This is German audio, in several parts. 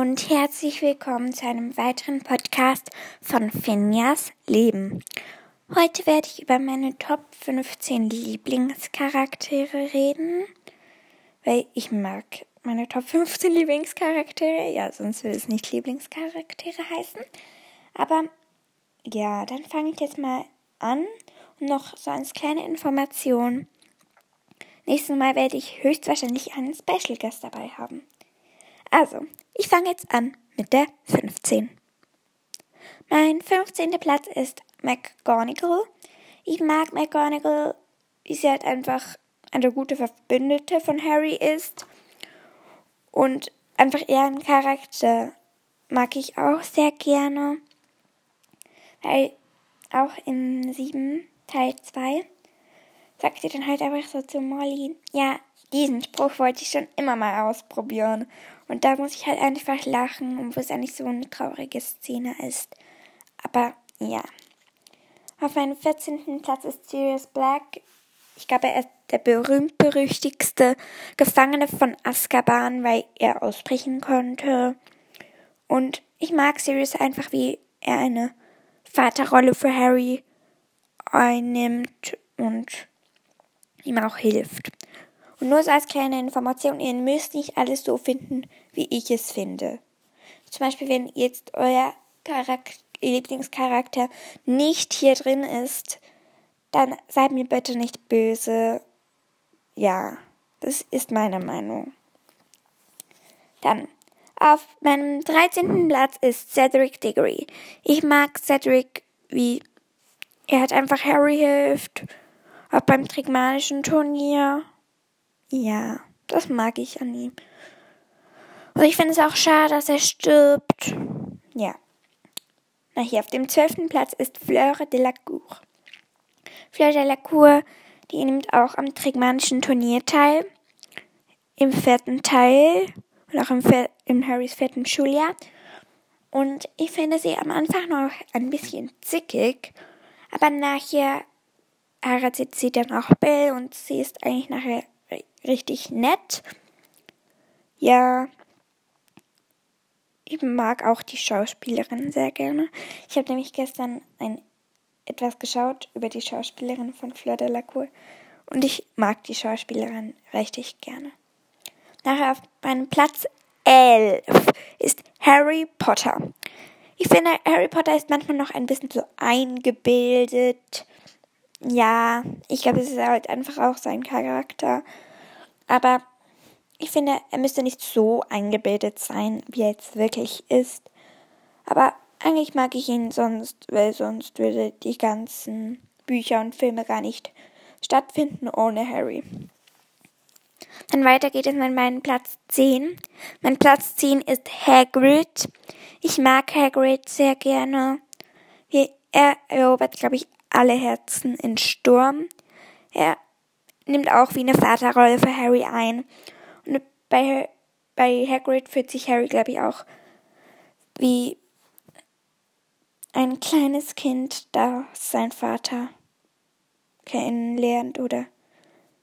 und herzlich willkommen zu einem weiteren Podcast von Finjas Leben. Heute werde ich über meine Top 15 Lieblingscharaktere reden, weil ich mag meine Top 15 Lieblingscharaktere. Ja, sonst würde es nicht Lieblingscharaktere heißen. Aber ja, dann fange ich jetzt mal an und noch so als kleine Information. Nächstes Mal werde ich höchstwahrscheinlich einen Special Guest dabei haben. Also, ich fange jetzt an mit der 15. Mein 15. Platz ist McGonagall. Ich mag McGonagall, wie sie halt einfach eine gute Verbündete von Harry ist. Und einfach ihren Charakter mag ich auch sehr gerne. Weil auch in 7 Teil 2 sagt sie dann halt einfach so zu Molly, ja, diesen Spruch wollte ich schon immer mal ausprobieren. Und da muss ich halt einfach lachen, obwohl es eigentlich so eine traurige Szene ist. Aber ja. Auf meinem 14. Platz ist Sirius Black. Ich glaube, er ist der berühmt-berüchtigste Gefangene von Azkaban, weil er aussprechen konnte. Und ich mag Sirius einfach, wie er eine Vaterrolle für Harry einnimmt und ihm auch hilft. Und nur so als kleine Information, ihr müsst nicht alles so finden, wie ich es finde. Zum Beispiel, wenn jetzt euer Charakter, Lieblingscharakter nicht hier drin ist, dann seid mir bitte nicht böse. Ja, das ist meine Meinung. Dann, auf meinem 13. Platz ist Cedric Diggory. Ich mag Cedric, wie er hat einfach Harry hilft auch beim Trigmanischen Turnier. Ja, das mag ich an ihm. Und ich finde es auch schade, dass er stirbt. Ja. Na, hier auf dem zwölften Platz ist Fleur de la Cour. Fleur de la Cour, die nimmt auch am Trigmanischen Turnier teil. Im vierten Teil. Und auch im, im Harrys vierten Schuljahr. Und ich finde sie am Anfang noch ein bisschen zickig. Aber nachher heiratet sie dann auch Belle und sie ist eigentlich nachher richtig nett. Ja, ich mag auch die Schauspielerin sehr gerne. Ich habe nämlich gestern ein etwas geschaut über die Schauspielerin von Fleur de la Cour und ich mag die Schauspielerin richtig gerne. Nachher auf meinem Platz 11 ist Harry Potter. Ich finde, Harry Potter ist manchmal noch ein bisschen so eingebildet ja, ich glaube, es ist halt einfach auch sein Charakter. Aber ich finde, er müsste nicht so eingebildet sein, wie er jetzt wirklich ist. Aber eigentlich mag ich ihn sonst, weil sonst würde die ganzen Bücher und Filme gar nicht stattfinden ohne Harry. Dann weiter geht es mit meinem Platz 10. Mein Platz 10 ist Hagrid. Ich mag Hagrid sehr gerne. Er erobert, glaube ich, alle Herzen in Sturm. Er nimmt auch wie eine Vaterrolle für Harry ein. Bei, bei Hagrid fühlt sich Harry, glaube ich, auch wie ein kleines Kind, das sein Vater kennenlernt oder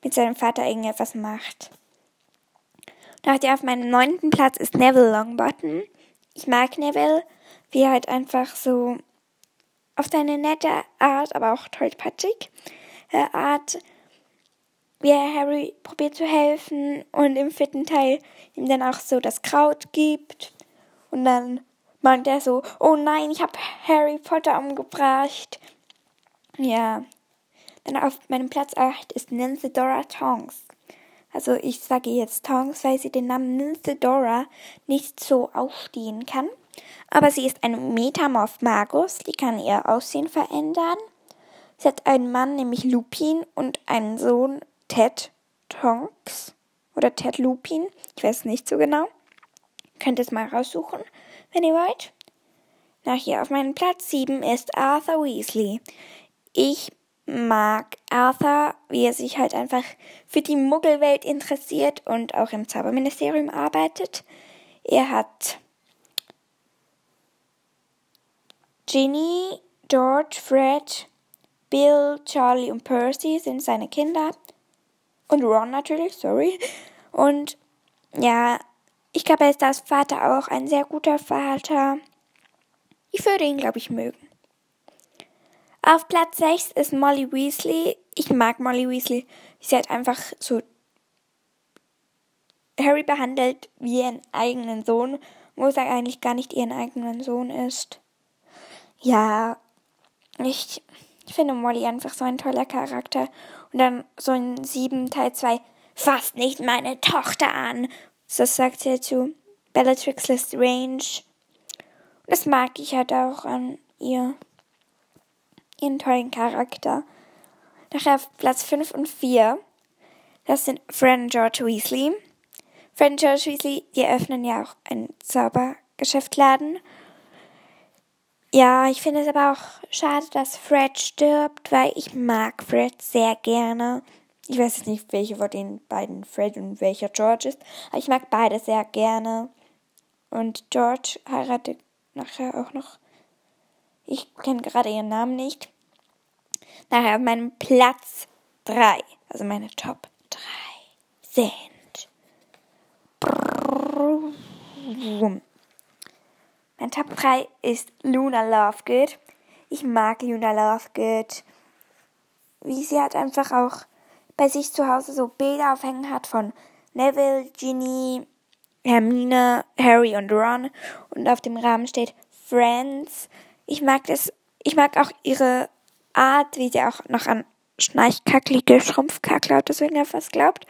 mit seinem Vater irgendetwas macht. Nach der auf meinem neunten Platz ist Neville Longbottom. Ich mag Neville, wie er halt einfach so auf seine nette Art, aber auch tollpatschig äh, Art, wie er Harry probiert zu helfen und im vierten Teil ihm dann auch so das Kraut gibt und dann meint er so, oh nein, ich habe Harry Potter umgebracht. Ja. Dann auf meinem Platz 8 ist Nancy Dora Tonks. Also ich sage jetzt Tonks, weil sie den Namen Nancy Dora nicht so aufstehen kann. Aber sie ist ein Metamorph Magus, die kann ihr Aussehen verändern. Sie hat einen Mann, nämlich Lupin, und einen Sohn, Ted Tonks. Oder Ted Lupin. Ich weiß nicht so genau. Könnt es mal raussuchen, wenn ihr wollt. Na, hier auf meinem Platz 7 ist Arthur Weasley. Ich mag Arthur, wie er sich halt einfach für die Muggelwelt interessiert und auch im Zauberministerium arbeitet. Er hat Ginny, George, Fred, Bill, Charlie und Percy sind seine Kinder. Und Ron natürlich, sorry. Und ja, Ich glaube, er ist als Vater auch ein sehr guter Vater. Ich würde ihn, glaube ich, mögen. Auf Platz 6 ist Molly Weasley. Ich mag Molly Weasley. Sie hat einfach so Harry behandelt wie ihren eigenen Sohn, wo es eigentlich gar nicht ihren eigenen Sohn ist. Ja, ich, ich finde Molly einfach so ein toller Charakter. Und dann so in 7 Teil 2, fasst nicht meine Tochter an. Das sagt sie zu Bellatrix Lestrange. Und das mag ich halt auch an ihr. Ihren tollen Charakter. Nachher Platz 5 und 4. Das sind Fred und George Weasley. Fred und George Weasley, die eröffnen ja auch einen Zaubergeschäftladen. Ja, ich finde es aber auch schade, dass Fred stirbt, weil ich mag Fred sehr gerne. Ich weiß jetzt nicht, welche von den beiden Fred und welcher George ist, aber ich mag beide sehr gerne. Und George heiratet nachher auch noch. Ich kenne gerade ihren Namen nicht. Nachher auf meinem Platz 3, also meine Top 3 sind. Mein Top 3 ist Luna Lovegood. Ich mag Luna Lovegood. Wie sie hat einfach auch bei sich zu Hause so Bilder aufhängen hat von Neville, Ginny, Hermine, Harry und Ron und auf dem Rahmen steht Friends. Ich mag das, ich mag auch ihre Art, wie sie auch noch an schnarchkacklige Schrumpfkackler oder so irgendwas glaubt.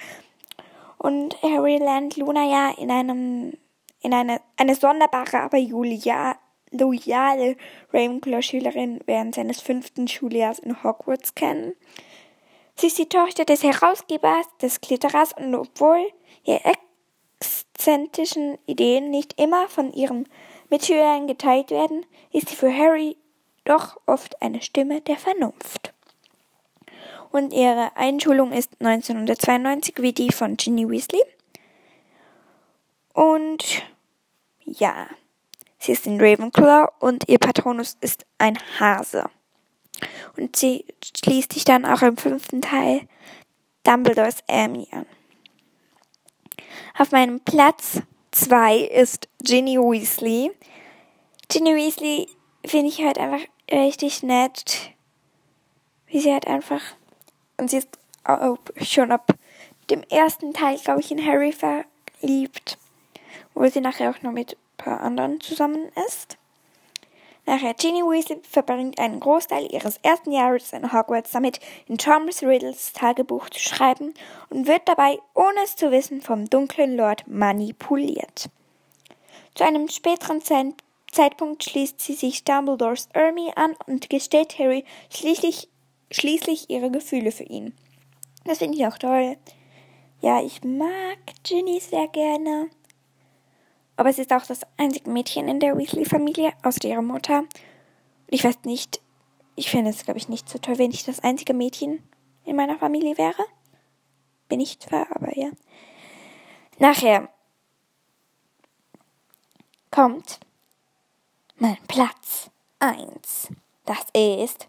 Und Harry lernt Luna ja in einem, in eine, eine sonderbare, aber Julia, loyale Ravenclaw-Schülerin während seines fünften Schuljahres in Hogwarts kennen. Sie ist die Tochter des Herausgebers des Klitterers und obwohl ihre exzentrischen Ideen nicht immer von ihren Mitschülern geteilt werden, ist sie für Harry doch oft eine Stimme der Vernunft. Und ihre Einschulung ist 1992 wie die von Ginny Weasley. Und ja, sie ist in Ravenclaw und ihr Patronus ist ein Hase. Und sie schließt sich dann auch im fünften Teil Dumbledores Amy an. Auf meinem Platz 2 ist Ginny Weasley. Ginny Weasley finde ich halt einfach richtig nett. Wie sie halt einfach. Und sie ist auch schon ab dem ersten Teil, glaube ich, in Harry verliebt. Wo sie nachher auch noch mit ein paar anderen zusammen ist. Nachher Ginny Weasley verbringt einen Großteil ihres ersten Jahres in Hogwarts damit, in Thomas Riddles Tagebuch zu schreiben und wird dabei, ohne es zu wissen, vom dunklen Lord manipuliert. Zu einem späteren Zeitpunkt schließt sie sich Dumbledores Ermi an und gesteht Harry schließlich, schließlich ihre Gefühle für ihn. Das finde ich auch toll. Ja, ich mag Ginny sehr gerne. Aber es ist auch das einzige Mädchen in der Weasley-Familie, außer ihrer Mutter. Ich weiß nicht, ich finde es, glaube ich, nicht so toll, wenn ich das einzige Mädchen in meiner Familie wäre. Bin ich zwar, aber ja. Nachher kommt mein Platz 1. Das ist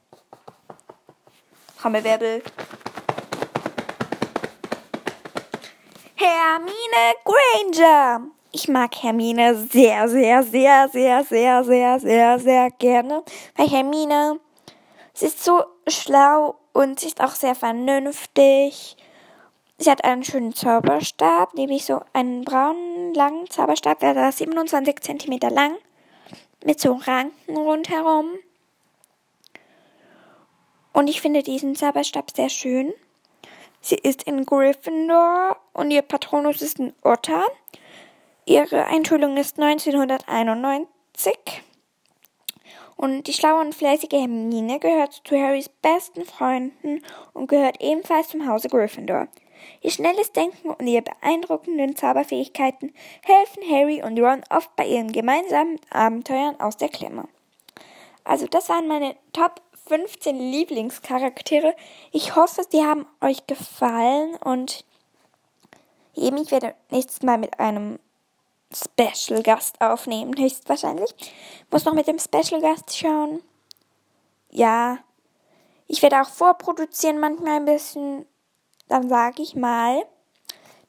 Trommelwirbel. Hermine Granger. Ich mag Hermine sehr, sehr, sehr, sehr, sehr, sehr, sehr, sehr gerne. Weil Hermine, sie ist so schlau und sie ist auch sehr vernünftig. Sie hat einen schönen Zauberstab, nämlich so einen braunen, langen Zauberstab, der ist 27 cm lang, mit so Ranken rundherum. Und ich finde diesen Zauberstab sehr schön. Sie ist in Gryffindor und ihr Patronus ist ein Otter. Ihre Einschulung ist 1991. Und die schlaue und fleißige Hermine gehört zu Harrys besten Freunden und gehört ebenfalls zum Hause Gryffindor. Ihr schnelles Denken und ihre beeindruckenden Zauberfähigkeiten helfen Harry und Ron oft bei ihren gemeinsamen Abenteuern aus der Klemme. Also das waren meine Top 15 Lieblingscharaktere. Ich hoffe, sie haben euch gefallen und eben ich werde nächstes Mal mit einem Special Gast aufnehmen, höchstwahrscheinlich. Muss noch mit dem Special Gast schauen. Ja, ich werde auch vorproduzieren manchmal ein bisschen. Dann sage ich mal,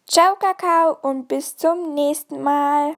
Ciao, Kakao und bis zum nächsten Mal.